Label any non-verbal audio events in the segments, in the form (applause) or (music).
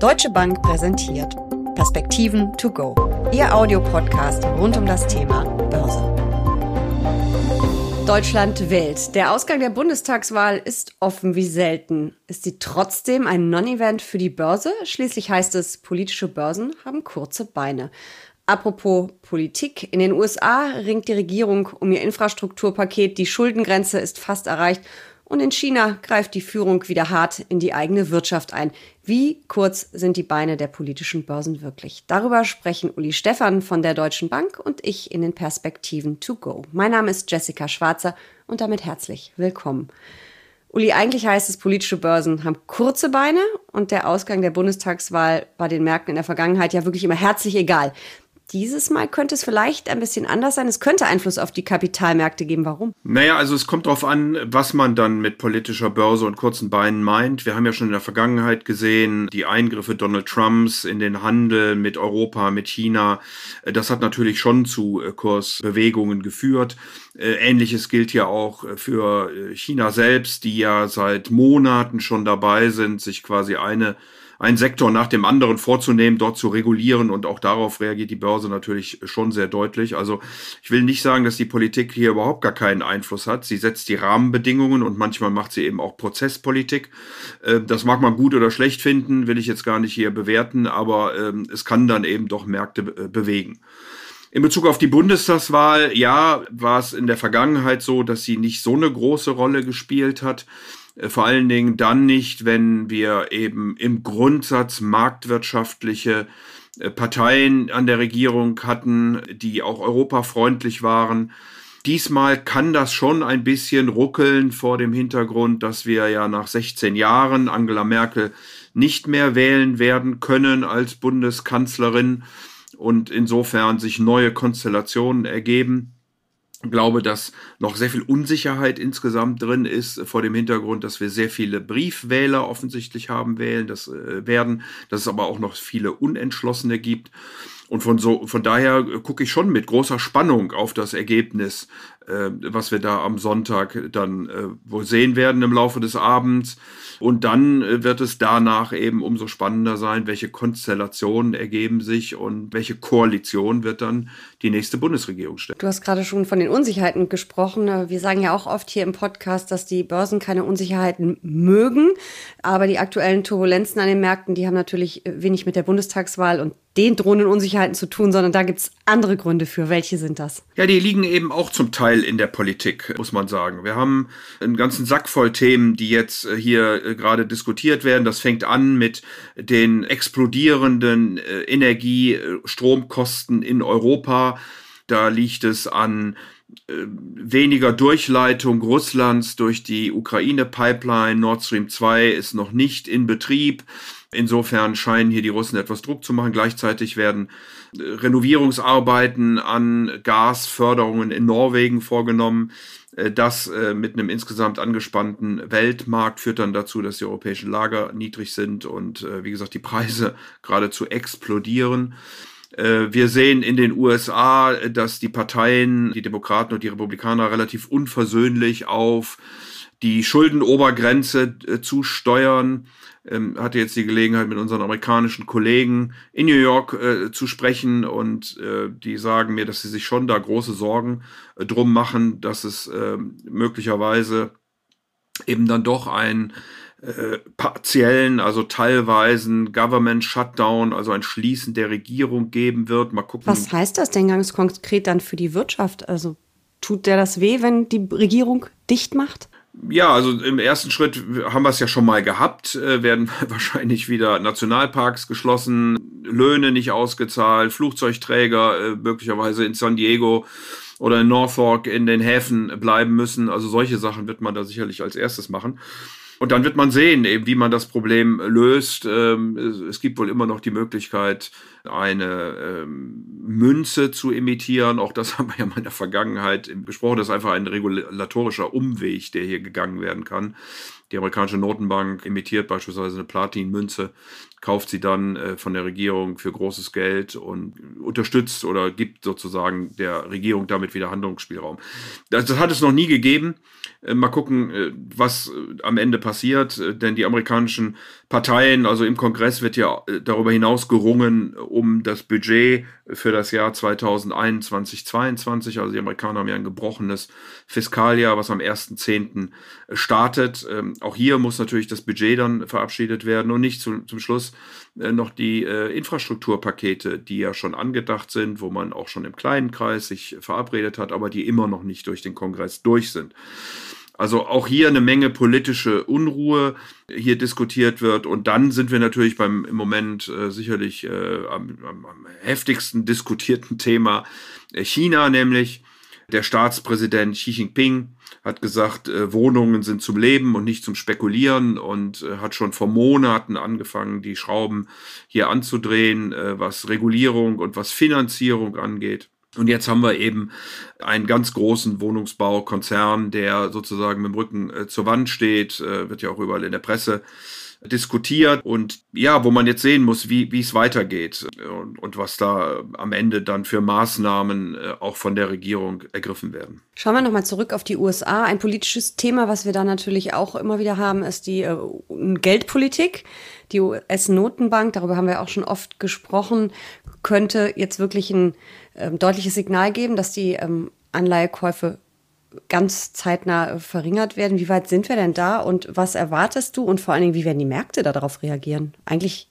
Deutsche Bank präsentiert Perspektiven to go. Ihr Audiopodcast rund um das Thema Börse. Deutschland wählt. Der Ausgang der Bundestagswahl ist offen wie selten. Ist sie trotzdem ein Non-Event für die Börse? Schließlich heißt es, politische Börsen haben kurze Beine. Apropos Politik. In den USA ringt die Regierung um ihr Infrastrukturpaket. Die Schuldengrenze ist fast erreicht und in China greift die Führung wieder hart in die eigene Wirtschaft ein. Wie kurz sind die Beine der politischen Börsen wirklich? Darüber sprechen Uli Stephan von der Deutschen Bank und ich in den Perspektiven to go. Mein Name ist Jessica Schwarzer und damit herzlich willkommen. Uli, eigentlich heißt es, politische Börsen haben kurze Beine und der Ausgang der Bundestagswahl war den Märkten in der Vergangenheit ja wirklich immer herzlich egal. Dieses Mal könnte es vielleicht ein bisschen anders sein. Es könnte Einfluss auf die Kapitalmärkte geben. Warum? Naja, also es kommt darauf an, was man dann mit politischer Börse und kurzen Beinen meint. Wir haben ja schon in der Vergangenheit gesehen, die Eingriffe Donald Trumps in den Handel mit Europa, mit China. Das hat natürlich schon zu äh, Kursbewegungen geführt. Äh, ähnliches gilt ja auch für äh, China selbst, die ja seit Monaten schon dabei sind, sich quasi eine einen Sektor nach dem anderen vorzunehmen, dort zu regulieren und auch darauf reagiert die Börse natürlich schon sehr deutlich. Also ich will nicht sagen, dass die Politik hier überhaupt gar keinen Einfluss hat. Sie setzt die Rahmenbedingungen und manchmal macht sie eben auch Prozesspolitik. Äh, das mag man gut oder schlecht finden, will ich jetzt gar nicht hier bewerten, aber ähm, es kann dann eben doch Märkte äh, bewegen. In Bezug auf die Bundestagswahl, ja, war es in der Vergangenheit so, dass sie nicht so eine große Rolle gespielt hat. Äh, vor allen Dingen dann nicht, wenn wir eben im Grundsatz marktwirtschaftliche äh, Parteien an der Regierung hatten, die auch europafreundlich waren. Diesmal kann das schon ein bisschen ruckeln vor dem Hintergrund, dass wir ja nach 16 Jahren Angela Merkel nicht mehr wählen werden können als Bundeskanzlerin und insofern sich neue Konstellationen ergeben glaube, dass noch sehr viel Unsicherheit insgesamt drin ist vor dem Hintergrund, dass wir sehr viele Briefwähler offensichtlich haben wählen, das äh, werden, dass es aber auch noch viele Unentschlossene gibt. Und von so, von daher gucke ich schon mit großer Spannung auf das Ergebnis, äh, was wir da am Sonntag dann äh, wohl sehen werden im Laufe des Abends. Und dann äh, wird es danach eben umso spannender sein, welche Konstellationen ergeben sich und welche Koalition wird dann die nächste Bundesregierung stellen. Du hast gerade schon von den Unsicherheiten gesprochen. Wir sagen ja auch oft hier im Podcast, dass die Börsen keine Unsicherheiten mögen. Aber die aktuellen Turbulenzen an den Märkten, die haben natürlich wenig mit der Bundestagswahl und den drohenden Unsicherheiten zu tun, sondern da gibt es andere Gründe für. Welche sind das? Ja, die liegen eben auch zum Teil in der Politik, muss man sagen. Wir haben einen ganzen Sack voll Themen, die jetzt äh, hier äh, gerade diskutiert werden. Das fängt an mit den explodierenden äh, Energiestromkosten in Europa. Da liegt es an weniger Durchleitung Russlands durch die Ukraine-Pipeline. Nord Stream 2 ist noch nicht in Betrieb. Insofern scheinen hier die Russen etwas Druck zu machen. Gleichzeitig werden äh, Renovierungsarbeiten an Gasförderungen in Norwegen vorgenommen. Äh, das äh, mit einem insgesamt angespannten Weltmarkt führt dann dazu, dass die europäischen Lager niedrig sind und wie gesagt die Preise (laughs) geradezu explodieren. Wir sehen in den USA, dass die Parteien, die Demokraten und die Republikaner relativ unversöhnlich auf die Schuldenobergrenze zusteuern ähm, hatte jetzt die Gelegenheit, mit unseren amerikanischen Kollegen in New York äh, zu sprechen und äh, die sagen mir, dass sie sich schon da große Sorgen äh, drum machen, dass es äh, möglicherweise eben dann doch ein äh, partiellen, also teilweisen Government Shutdown, also ein Schließen der Regierung geben wird. Mal gucken. Was heißt das denn ganz konkret dann für die Wirtschaft? Also tut der das weh, wenn die Regierung dicht macht? Ja, also im ersten Schritt haben wir es ja schon mal gehabt, äh, werden (laughs) wahrscheinlich wieder Nationalparks geschlossen, Löhne nicht ausgezahlt, Flugzeugträger äh, möglicherweise in San Diego oder in Norfolk in den Häfen bleiben müssen. Also solche Sachen wird man da sicherlich als erstes machen. Und dann wird man sehen, eben, wie man das Problem löst. Ähm, es gibt wohl immer noch die Möglichkeit, eine ähm, Münze zu imitieren. Auch das (laughs) haben wir ja mal in der Vergangenheit besprochen. Das ist einfach ein regulatorischer Umweg, der hier gegangen werden kann. Die amerikanische Notenbank emittiert beispielsweise eine Platinmünze, kauft sie dann äh, von der Regierung für großes Geld und unterstützt oder gibt sozusagen der Regierung damit wieder Handlungsspielraum. Das, das hat es noch nie gegeben. Äh, mal gucken, äh, was äh, am Ende passiert, denn die amerikanischen Parteien, also im Kongress wird ja darüber hinaus gerungen um das Budget für das Jahr 2021, 2022. Also die Amerikaner haben ja ein gebrochenes Fiskaljahr, was am 1.10. startet. Ähm, auch hier muss natürlich das Budget dann verabschiedet werden und nicht zum, zum Schluss noch die Infrastrukturpakete, die ja schon angedacht sind, wo man auch schon im kleinen Kreis sich verabredet hat, aber die immer noch nicht durch den Kongress durch sind. Also auch hier eine Menge politische Unruhe hier diskutiert wird. Und dann sind wir natürlich beim im Moment äh, sicherlich äh, am, am, am, heftigsten (laughs) diskutierten Thema äh, China, nämlich der Staatspräsident Xi Jinping hat gesagt, äh, Wohnungen sind zum Leben und nicht zum Spekulieren und äh, hat schon vor Monaten angefangen, die Schrauben hier anzudrehen, äh, was Regulierung und was Finanzierung angeht. Und jetzt haben wir eben einen ganz großen Wohnungsbaukonzern, der sozusagen mit dem Rücken äh, zur Wand steht, äh, wird ja auch überall in der Presse diskutiert und ja, wo man jetzt sehen muss, wie, es weitergeht und, und was da am Ende dann für Maßnahmen äh, auch von der Regierung ergriffen werden. Schauen wir nochmal zurück auf die USA. Ein politisches Thema, was wir da natürlich auch immer wieder haben, ist die äh, Geldpolitik. Die US-Notenbank, darüber haben wir auch schon oft gesprochen, könnte jetzt wirklich ein äh, deutliches Signal geben, dass die ähm, Anleihekäufe ganz zeitnah äh, verringert werden. Wie weit sind wir denn da und was erwartest du und vor allen Dingen, wie werden die Märkte darauf reagieren? Eigentlich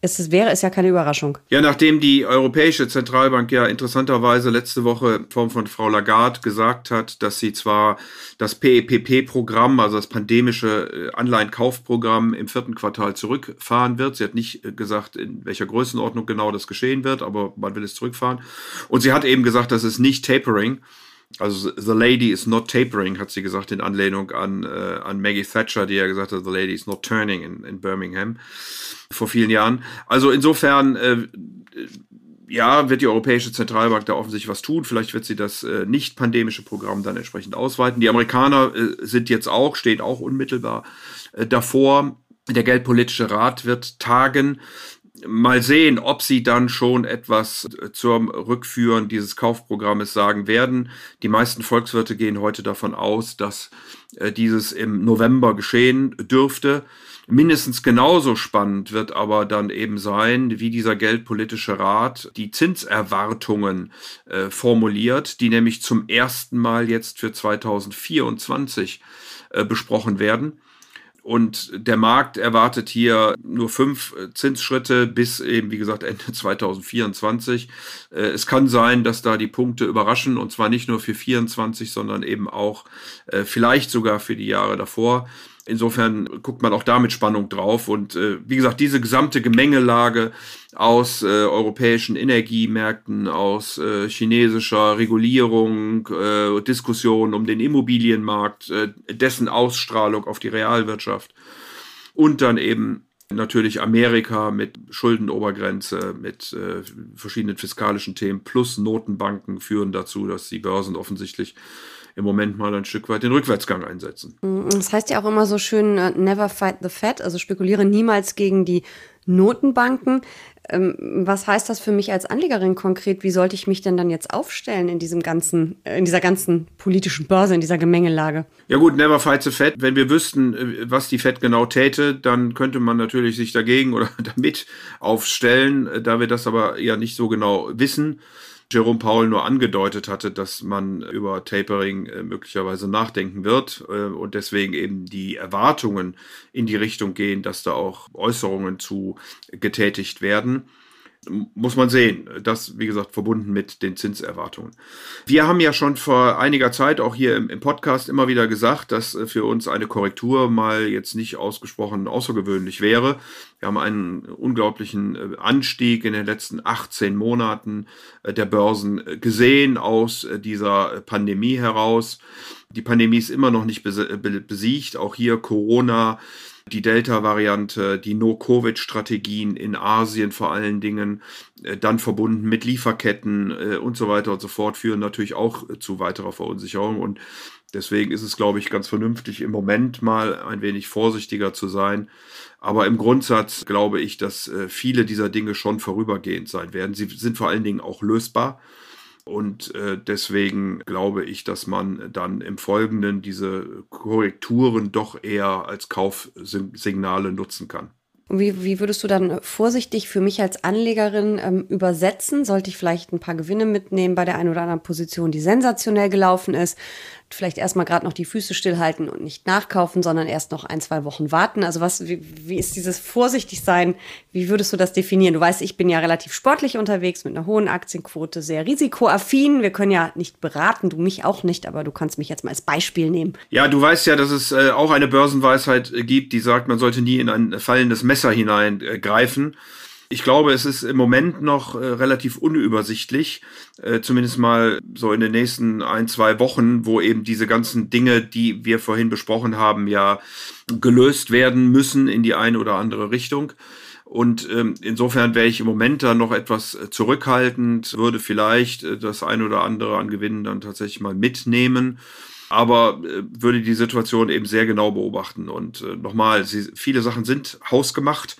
ist es, wäre es ja keine Überraschung. Ja, nachdem die Europäische Zentralbank ja interessanterweise letzte Woche in Form von Frau Lagarde gesagt hat, dass sie zwar das PEPP-Programm, also das pandemische äh, Anleihenkaufprogramm im vierten Quartal zurückfahren wird. Sie hat nicht äh, gesagt, in welcher Größenordnung genau das geschehen wird, aber man will es zurückfahren. Und sie hat eben gesagt, dass es nicht Tapering also The Lady is not tapering, hat sie gesagt in Anlehnung an, äh, an Maggie Thatcher, die ja gesagt hat, The Lady is not turning in, in Birmingham vor vielen Jahren. Also insofern, äh, ja, wird die Europäische Zentralbank da offensichtlich was tun. Vielleicht wird sie das äh, nicht pandemische Programm dann entsprechend ausweiten. Die Amerikaner äh, sind jetzt auch, stehen auch unmittelbar äh, davor. Der Geldpolitische Rat wird tagen mal sehen, ob sie dann schon etwas zum Rückführen dieses Kaufprogrammes sagen werden. Die meisten Volkswirte gehen heute davon aus, dass äh, dieses im November geschehen dürfte. Mindestens genauso spannend wird aber dann eben sein, wie dieser Geldpolitische Rat die Zinserwartungen äh, formuliert, die nämlich zum ersten Mal jetzt für 2024 äh, besprochen werden. Und der Markt erwartet hier nur fünf äh, Zinsschritte bis eben, wie gesagt, Ende (laughs) 2024. Äh, es kann sein, dass da die Punkte überraschen und zwar nicht nur für 24, sondern eben auch äh, vielleicht sogar für die Jahre davor. Insofern guckt man auch da mit Spannung drauf. Und äh, wie gesagt, diese gesamte Gemengelage aus äh, europäischen Energiemärkten, aus äh, chinesischer Regulierung, äh, Diskussionen um den Immobilienmarkt, äh, dessen Ausstrahlung auf die Realwirtschaft und dann eben natürlich Amerika mit Schuldenobergrenze, mit äh, verschiedenen fiskalischen Themen plus Notenbanken führen dazu, dass die Börsen offensichtlich im Moment mal ein Stück weit den Rückwärtsgang einsetzen. Mm, das heißt ja auch immer so schön, äh, never fight the Fed, also spekuliere niemals gegen die Notenbanken. Ähm, was heißt das für mich als Anlegerin konkret? Wie sollte ich mich denn dann jetzt aufstellen in diesem ganzen, äh, in dieser ganzen politischen Börse, in dieser Gemengelage? Ja gut, never fight the Fed. Wenn wir wüssten, äh, was die Fed genau täte, dann könnte man natürlich sich dagegen oder (laughs) damit aufstellen. Da wir das aber ja nicht so genau wissen, Jerome Powell nur angedeutet hatte, dass man über Tapering äh, möglicherweise nachdenken wird äh, und deswegen eben die Erwartungen in die Richtung gehen, dass da auch Äußerungen zu getätigt werden muss man sehen. Das, wie gesagt, verbunden mit den Zinserwartungen. Wir haben ja schon vor einiger Zeit auch hier im, im, Podcast immer wieder gesagt, dass äh, für uns eine Korrektur mal jetzt nicht ausgesprochen außergewöhnlich wäre. Wir haben einen unglaublichen äh, Anstieg in den letzten 18 Monaten äh, der Börsen gesehen aus dieser Pandemie heraus. Die Pandemie ist immer noch nicht besiegt. Auch hier Corona die Delta-Variante, die No-Covid-Strategien in Asien vor allen Dingen, äh, dann verbunden mit Lieferketten äh, und so weiter und so fort, führen natürlich auch zu weiterer Verunsicherung. Und Deswegen ist es, glaube ich, ganz vernünftig, im Moment mal ein wenig vorsichtiger zu sein. Aber im Grundsatz glaube ich, dass äh, viele dieser Dinge schon vorübergehend sein werden. Sie sind vor allen Dingen auch lösbar. Und äh, deswegen glaube ich, dass man dann im Folgenden diese Korrekturen doch eher als Kaufsignale nutzen kann. Und wie, wie würdest du dann vorsichtig für mich als Anlegerin ähm, übersetzen? Sollte ich vielleicht ein paar Gewinne mitnehmen bei der einen oder anderen Position, die sensationell gelaufen ist? vielleicht erstmal gerade noch die Füße stillhalten und nicht nachkaufen, sondern erst noch ein, zwei Wochen warten? Also was, wie, wie ist dieses vorsichtig sein? Wie würdest du das definieren? Du weißt, ich bin ja relativ sportlich unterwegs mit einer hohen Aktienquote, sehr risikoaffin. Wir können ja nicht beraten, du mich auch nicht, aber du kannst mich jetzt mal als Beispiel nehmen. Ja, du weißt ja, dass es äh, auch eine Börsenweisheit äh, gibt, die sagt, man sollte nie in ein fallendes Messer hineingreifen. Äh, ich glaube, es ist im Moment noch äh, relativ unübersichtlich, äh, zumindest mal so in den nächsten ein, zwei Wochen, wo eben diese ganzen Dinge, die wir vorhin besprochen haben, ja gelöst werden müssen in die eine oder andere Richtung. Und ähm, insofern wäre ich im Moment da noch etwas äh, zurückhaltend, würde vielleicht äh, das eine oder andere an Gewinnen dann tatsächlich mal mitnehmen aber äh, würde die Situation eben sehr genau beobachten. Und äh, nochmal, sie, viele Sachen sind hausgemacht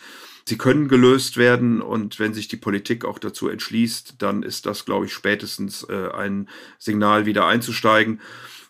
sie können gelöst werden und wenn sich die Politik auch dazu entschließt, dann ist das, glaube ich, spätestens äh, ein Signal, wieder einzusteigen.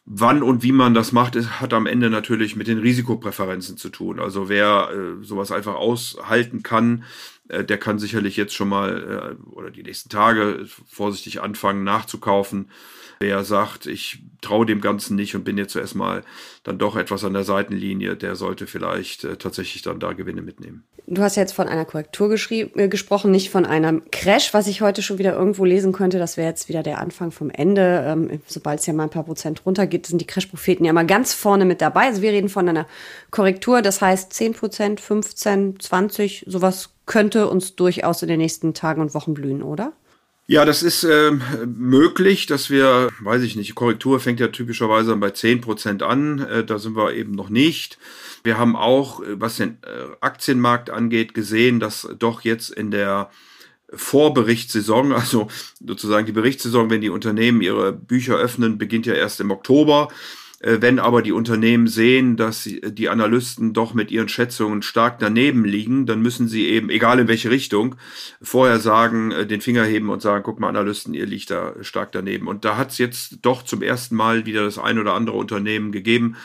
Wann und wie man das macht, hat am Ende natürlich mit den Risikopräferenzen zu tun. Also wer äh, sowas einfach aushalten kann, äh, der kann sicherlich jetzt schon mal äh, oder die nächsten Tage vorsichtig anfangen nachzukaufen. Wer sagt, ich traue dem Ganzen nicht und bin jetzt zuerst mal dann doch etwas an der Seitenlinie, der sollte vielleicht äh, tatsächlich dann da Gewinne mitnehmen. Du hast jetzt von einer Korrektur äh, gesprochen, nicht von einem Crash, was ich heute schon wieder irgendwo lesen könnte. Das wäre jetzt wieder der Anfang vom Ende. Ähm, Sobald es ja mal ein paar Prozent runtergeht, sind die Crash-Propheten ja mal ganz vorne mit dabei. Also wir reden von einer Korrektur, das heißt 10 Prozent, 15, 20, sowas könnte uns durchaus in den nächsten Tagen und Wochen blühen, oder? Ja, das ist äh, möglich, dass wir, weiß ich nicht, Korrektur fängt ja typischerweise bei 10% an, äh, da sind wir eben noch nicht. Wir haben auch, äh, was den äh, Aktienmarkt angeht, gesehen, dass doch jetzt in der Vorberichtssaison, (laughs) also sozusagen die Berichtssaison, wenn die Unternehmen ihre Bücher öffnen, beginnt ja erst im Oktober. Äh, wenn aber die Unternehmen sehen, dass die Analysten doch mit ihren Schätzungen stark daneben liegen, dann müssen sie eben, egal in welche Richtung, vorher sagen, äh, den Finger heben und sagen, guck mal, Analysten, ihr liegt da stark daneben. Und da hat es jetzt doch zum ersten Mal wieder das ein oder andere Unternehmen gegeben,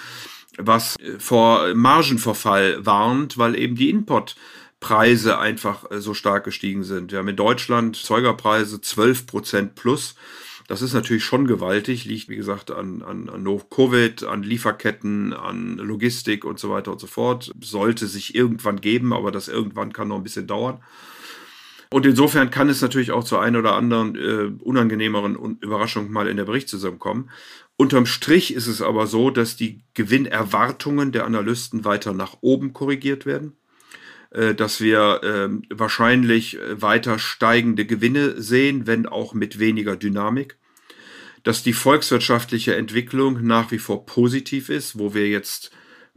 was äh, vor Margenverfall warnt, weil eben die Input Preise einfach so stark gestiegen sind. Wir haben in Deutschland Zeugerpreise 12 Prozent plus. Das ist natürlich schon gewaltig, liegt wie gesagt an, an, an Covid, an Lieferketten, an Logistik und so weiter und so fort. Sollte sich irgendwann geben, aber das irgendwann kann noch ein bisschen dauern. Und insofern kann es natürlich auch zu ein oder anderen äh, unangenehmeren Überraschung mal in der Berichtssaison kommen. Unterm Strich ist es aber so, dass die Gewinnerwartungen der Analysten weiter nach oben korrigiert werden. Äh, dass wir ähm, wahrscheinlich äh, weiter steigende Gewinne sehen, wenn auch mit weniger Dynamik. Dass die volkswirtschaftliche Entwicklung nach wie vor positiv ist, wo wir jetzt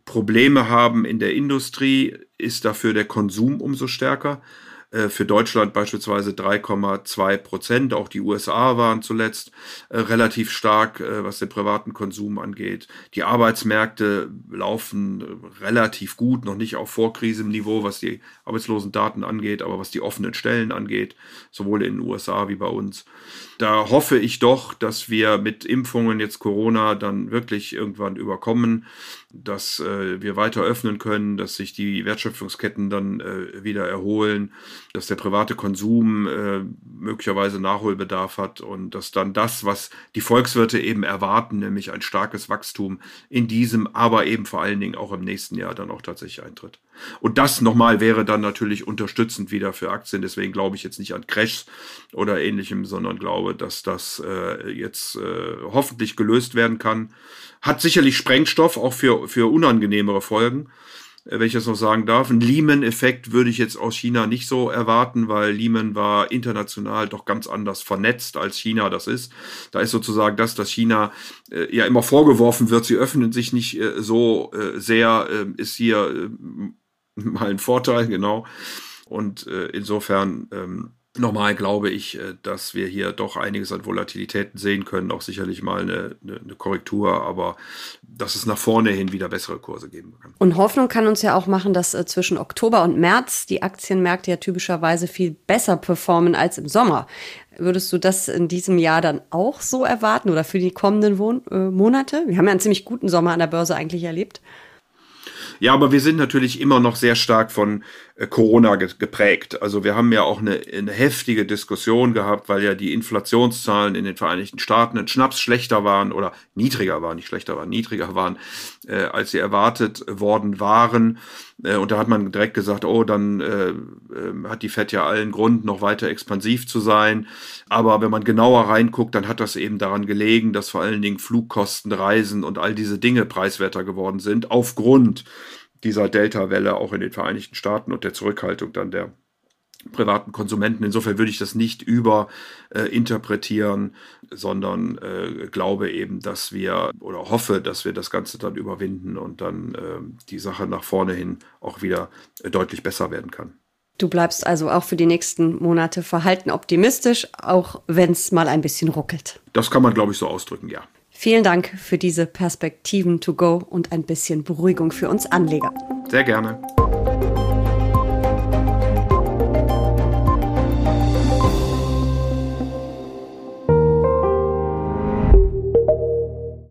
Probleme haben in der Industrie, ist dafür der Konsum umso stärker. Äh, für Deutschland beispielsweise 3,2 Prozent. Auch die USA waren zuletzt äh, relativ stark, äh, was den privaten Konsum angeht. Die Arbeitsmärkte laufen relativ gut, noch nicht auf Vorkrisenniveau, was die Arbeitslosendaten angeht, aber was die offenen Stellen angeht, sowohl in den USA wie bei uns. Da hoffe ich doch, dass wir mit Impfungen jetzt Corona dann wirklich irgendwann überkommen, dass wir weiter öffnen können, dass sich die Wertschöpfungsketten dann wieder erholen, dass der private Konsum äh, möglicherweise Nachholbedarf hat und dass dann das, was die Volkswirte eben erwarten, nämlich ein starkes Wachstum in diesem, aber eben vor allen Dingen auch im nächsten Jahr dann auch tatsächlich eintritt. Und das nochmal wäre dann natürlich unterstützend wieder für Aktien. Deswegen glaube ich jetzt nicht an Crashs oder ähnlichem, sondern glaube, dass das äh, jetzt äh, hoffentlich gelöst werden kann. Hat sicherlich Sprengstoff auch für, für unangenehmere Folgen, wenn ich das noch sagen darf. Ein Lehman-Effekt würde ich jetzt aus China nicht so erwarten, weil Lehman war international doch ganz anders vernetzt, als China das ist. Da ist sozusagen das, dass China äh, ja immer vorgeworfen wird, sie öffnen sich nicht äh, so äh, sehr, äh, ist hier (laughs) mal ein Vorteil, genau. Und insofern ähm, Nochmal glaube ich, äh, dass wir hier doch einiges an Volatilitäten sehen können, auch sicherlich mal eine, eine, Korrektur, aber dass es nach vorne hin wieder bessere Kurse geben kann. Und Hoffnung kann uns ja auch machen, dass äh, zwischen Oktober und März die Aktienmärkte ja typischerweise viel besser performen als im Sommer. Würdest du das in diesem Jahr dann auch so erwarten oder für die kommenden Wohn äh, Monate? Wir haben ja einen ziemlich guten Sommer an der Börse eigentlich erlebt. Ja, aber wir sind natürlich immer noch sehr stark von äh, Corona geprägt. Also wir haben ja auch eine, eine, heftige Diskussion gehabt, weil ja die Inflationszahlen in den Vereinigten Staaten ein Schnaps schlechter waren oder niedriger waren, nicht schlechter waren, niedriger waren, äh, als sie erwartet worden waren. Äh, und da hat man direkt gesagt, oh, dann äh, ähm, hat die Fed ja allen Grund, noch weiter expansiv zu sein. Aber wenn man genauer reinguckt, dann hat das eben daran gelegen, dass vor allen Dingen Flugkosten, Reisen und all diese Dinge preiswerter geworden sind, aufgrund dieser Delta-Welle auch in den Vereinigten Staaten und der Zurückhaltung dann der privaten Konsumenten. Insofern würde ich das nicht überinterpretieren, äh, sondern äh, glaube eben, dass wir oder hoffe, dass wir das Ganze dann überwinden und dann äh, die Sache nach vorne hin auch wieder äh, deutlich besser werden kann. Du bleibst also auch für die nächsten Monate verhalten optimistisch, auch wenn es mal ein bisschen ruckelt. Das kann man, glaube ich, so ausdrücken, ja. Vielen Dank für diese Perspektiven to go und ein bisschen Beruhigung für uns Anleger. Sehr gerne.